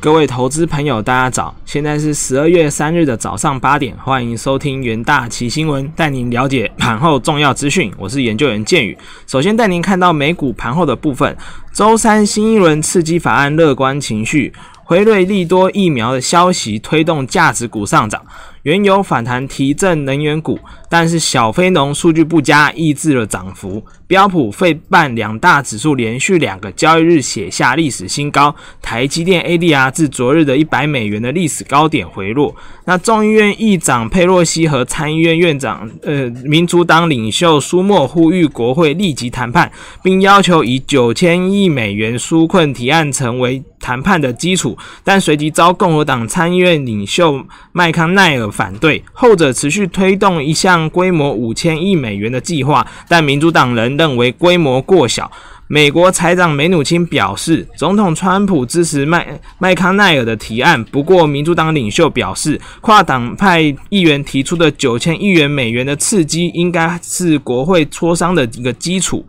各位投资朋友，大家早！现在是十二月三日的早上八点，欢迎收听元大奇新闻，带您了解盘后重要资讯。我是研究员建宇，首先带您看到美股盘后的部分。周三新一轮刺激法案乐观情绪，辉瑞利多疫苗的消息推动价值股上涨。原油反弹提振能源股，但是小非农数据不佳，抑制了涨幅。标普费半两大指数连续两个交易日写下历史新高，台积电 ADR 自昨日的一百美元的历史高点回落。那众议院议长佩洛西和参议院院长呃民主党领袖舒默呼吁国会立即谈判，并要求以九千亿美元纾困提案成为谈判的基础，但随即遭共和党参议院领袖麦康奈尔。反对后者持续推动一项规模五千亿美元的计划，但民主党人认为规模过小。美国财长梅努钦表示，总统川普支持麦麦康奈尔的提案，不过民主党领袖表示，跨党派议员提出的九千亿元美元的刺激应该是国会磋商的一个基础。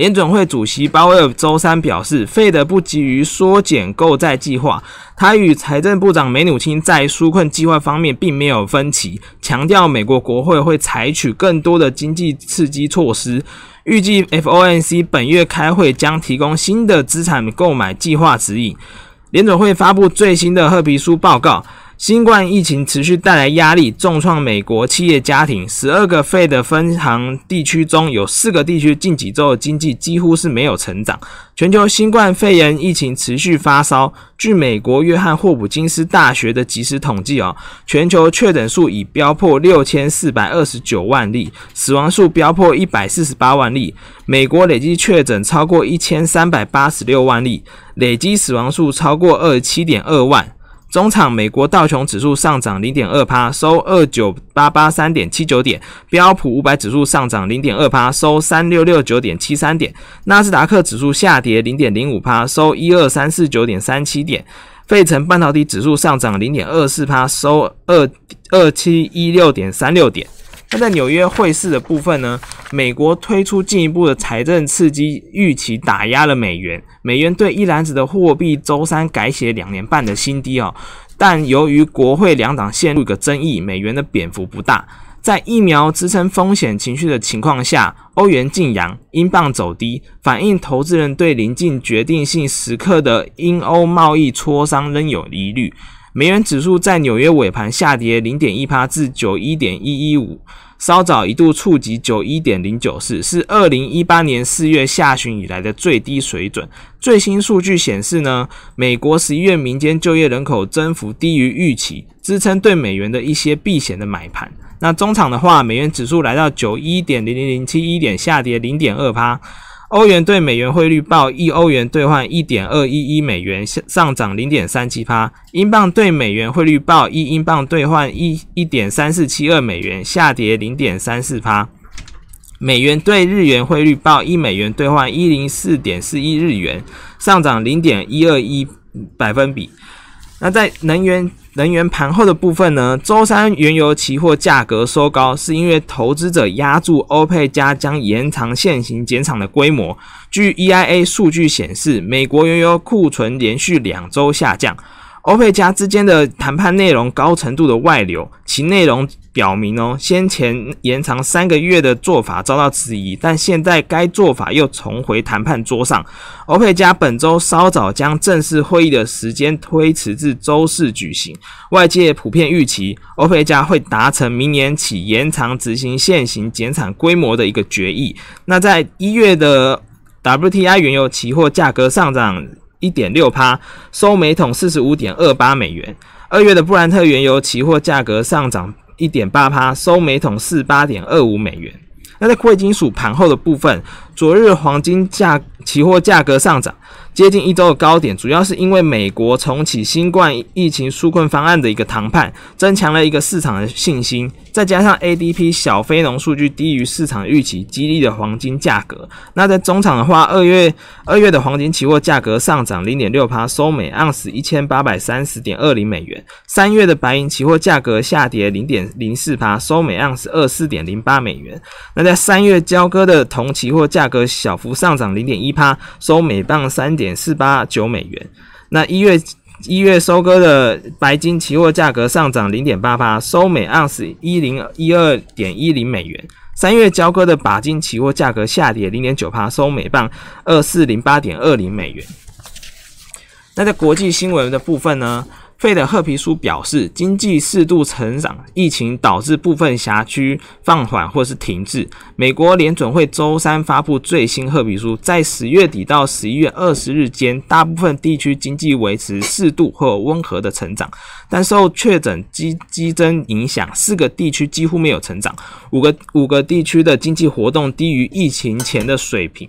联准会主席鲍威尔周三表示，费德不急于缩减购债计划。他与财政部长梅努钦在纾困计划方面并没有分歧，强调美国国会会采取更多的经济刺激措施。预计 FOMC 本月开会将提供新的资产购买计划指引。联准会发布最新的褐皮书报告。新冠疫情持续带来压力，重创美国企业家庭。十二个费的分行地区中有四个地区近几周的经济几乎是没有成长。全球新冠肺炎疫情持续发烧。据美国约翰霍普金斯大学的即时统计，哦，全球确诊数已飙破六千四百二十九万例，死亡数飙破一百四十八万例。美国累计确诊超过一千三百八十六万例，累计死亡数超过二十七点二万。中场，美国道琼指数上涨零点二帕，收二九八八三点七九点；标普五百指数上涨零点二帕，收三六六九点七三点；纳斯达克指数下跌零点零五帕，收一二三四九点三七点；费城半导体指数上涨零点二四八，收二二七一六点三六点。那在纽约汇市的部分呢？美国推出进一步的财政刺激，预期打压了美元。美元对一篮子的货币周三改写两年半的新低哦。但由于国会两党陷入一个争议，美元的贬幅不大。在疫苗支撑风险情绪的情况下，欧元晋阳，英镑走低，反映投资人对临近决定性时刻的英欧贸易磋商仍有疑虑。美元指数在纽约尾盘下跌零点一趴至九一点一一五，稍早一度触及九一点零九四，是二零一八年四月下旬以来的最低水准。最新数据显示呢，美国十一月民间就业人口增幅低于预期，支撑对美元的一些避险的买盘。那中场的话，美元指数来到九一点零零零七一点，下跌零点二趴。欧元对美元汇率报一欧元兑换一点二一一美元，上涨零点三七趴。英镑对美元汇率报一英镑兑换一一点三四七二美元，下跌零点三四趴。美元对日元汇率报一美元兑换一零四点四一日元，上涨零点一二一百分比。那在能源。能源盘后的部分呢？周三原油期货价格收高，是因为投资者压住欧佩加将延长现行减产的规模。据 EIA 数据显示，美国原油库存连续两周下降。欧佩加之间的谈判内容高程度的外流，其内容表明哦，先前延长三个月的做法遭到质疑，但现在该做法又重回谈判桌上。欧佩加本周稍早将正式会议的时间推迟至周四举行，外界普遍预期欧佩加会达成明年起延长执行现行减产规模的一个决议。那在一月的 WTI 原油期货价格上涨。一点六趴，收每桶四十五点二八美元。二月的布兰特原油期货价格上涨一点八趴，收每桶四八点二五美元。那在贵金属盘后的部分，昨日黄金价期货价格上涨。接近一周的高点，主要是因为美国重启新冠疫情纾困方案的一个谈判，增强了一个市场的信心，再加上 ADP 小非农数据低于市场预期，激励了黄金价格。那在中场的话，二月二月的黄金期货价格上涨零点六趴，收每盎司一千八百三十点二零美元。三月的白银期货价格下跌零点零四趴，收每盎司二四点零八美元。那在三月交割的铜期货价格小幅上涨零点一趴，收每磅三。点四八九美元。那一月一月收割的白金期货价格上涨零点八八，收每盎司一零一二点一零美元。三月交割的钯金期货价格下跌零点九帕，收每磅二四零八点二零美元。那在国际新闻的部分呢？费的褐皮书表示，经济适度成长，疫情导致部分辖区放缓或是停滞。美国联准会周三发布最新褐皮书，在十月底到十一月二十日间，大部分地区经济维持适度或温和的成长，但受确诊激激增影响，四个地区几乎没有成长，五个五个地区的经济活动低于疫情前的水平。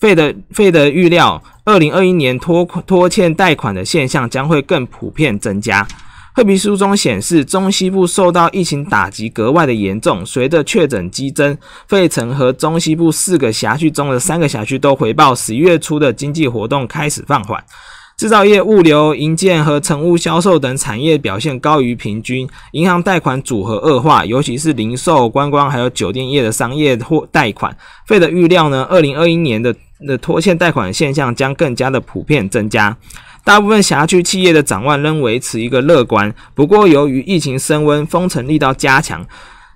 费德费德预料，二零二一年拖拖欠贷款的现象将会更普遍增加。褐皮书中显示，中西部受到疫情打击格外的严重。随着确诊激增，费城和中西部四个辖区中的三个辖区都回报，十一月初的经济活动开始放缓。制造业、物流、营建和成屋销售等产业表现高于平均，银行贷款组合恶化，尤其是零售、观光还有酒店业的商业或贷款。费的预料呢，二零二一年的的拖欠贷款现象将更加的普遍增加。大部分辖区企业的展望仍维持一个乐观，不过由于疫情升温、封城力道加强。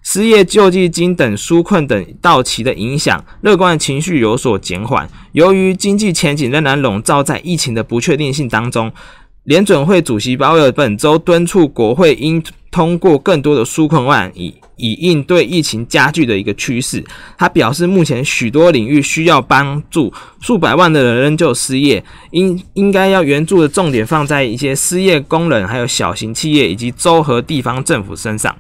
失业救济金等纾困等到期的影响，乐观情绪有所减缓。由于经济前景仍然笼罩在疫情的不确定性当中，联准会主席鲍威尔本周敦促国会应通过更多的纾困案，以以应对疫情加剧的一个趋势。他表示，目前许多领域需要帮助，数百万的人仍旧失业，应应该要援助的重点放在一些失业工人、还有小型企业以及州和地方政府身上。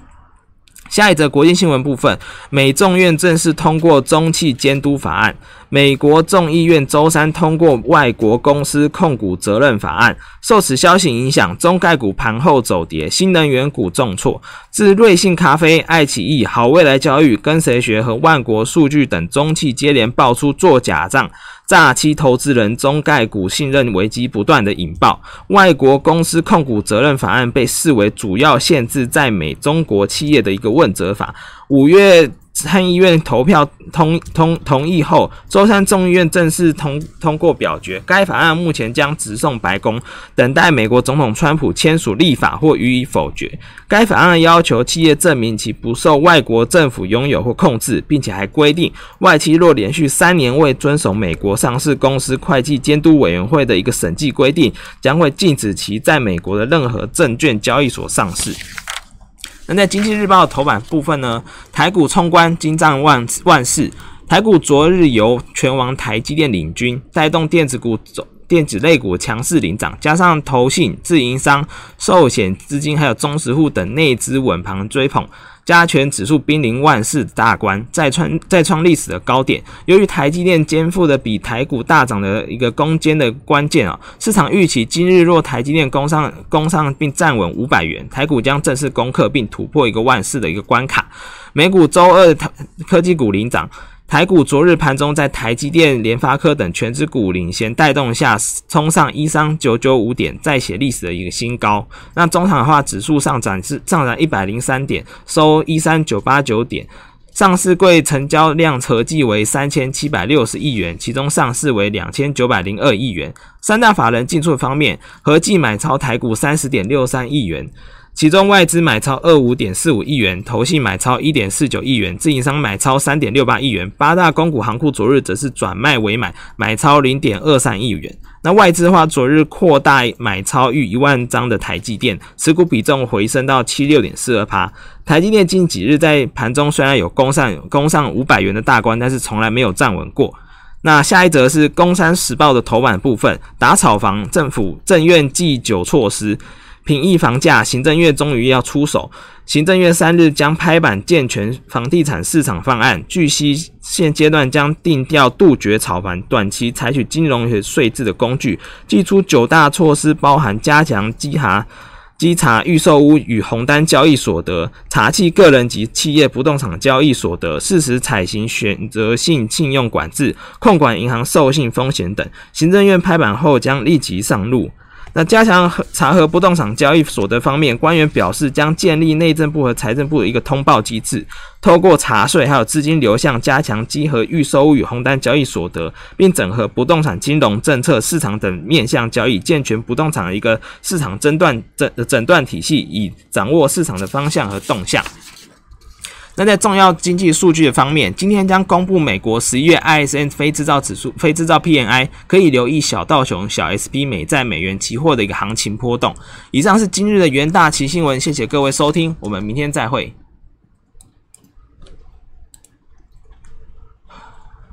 下一则国际新闻部分，美众院正式通过中企监督法案。美国众议院周三通过外国公司控股责任法案。受此消息影响，中概股盘后走跌，新能源股重挫。自瑞幸咖啡、爱奇艺、好未来教育、跟谁学和万国数据等中企接连爆出做假账。诈欺投资人中概股信任危机不断的引爆，外国公司控股责任法案被视为主要限制在美中国企业的一个问责法。五月。参议院投票通通同意后，周三众议院正式通通过表决。该法案目前将直送白宫，等待美国总统川普签署立法或予以否决。该法案要求企业证明其不受外国政府拥有或控制，并且还规定，外企若连续三年未遵守美国上市公司会计监督委员会的一个审计规定，将会禁止其在美国的任何证券交易所上市。那在经济日报头版部分呢，台股冲关，金涨万万事。台股昨日由全网台积电领军，带动电子股走。电子类股强势领涨，加上投信、自营商、寿险资金还有中实户等内资稳盘追捧，加权指数濒临万事大关，再创再创历史的高点。由于台积电肩负的比台股大涨的一个攻坚的关键啊，市场预期今日若台积电攻上攻上并站稳五百元，台股将正式攻克并突破一个万事的一个关卡。美股周二科技股领涨。台股昨日盘中在台积电、联发科等全指股领先带动下，冲上一三九九五点，再写历史的一个新高。那中场的话，指数上涨是上涨一百零三点，收一三九八九点。上市柜成交量合计为三千七百六十亿元，其中上市为两千九百零二亿元。三大法人进出方面，合计买超台股三十点六三亿元。其中外资买超二五点四五亿元，投信买超一点四九亿元，自营商买超三点六八亿元。八大公股行库昨日则是转卖为买，买超零点二三亿元。那外资的话，昨日扩大买超逾一万张的台积电，持股比重回升到七六点四二趴。台积电近几日在盘中虽然有攻上攻上五百元的大关，但是从来没有站稳过。那下一则是《工商时报》的头版部分，打炒房，政府政院祭酒措施。平抑房价，行政院终于要出手。行政院三日将拍板健全房地产市场方案，据悉现阶段将定调杜绝炒房，短期采取金融和税制的工具，祭出九大措施，包含加强稽查稽查预售屋与红单交易所得，查缉个人及企业不动产交易所得，适时采行选择性信用管制，控管银行授信风险等。行政院拍板后将立即上路。那加强查核不动产交易所得方面，官员表示将建立内政部和财政部的一个通报机制，透过查税还有资金流向，加强稽核预收与红单交易所得，并整合不动产金融政策、市场等面向交易，健全不动产的一个市场诊断诊诊断体系，以掌握市场的方向和动向。那在重要经济数据的方面，今天将公布美国十一月 ISM 非制造指数、非制造 PNI，可以留意小道熊、小 SP 美债美元期货的一个行情波动。以上是今日的元大旗新闻，谢谢各位收听，我们明天再会。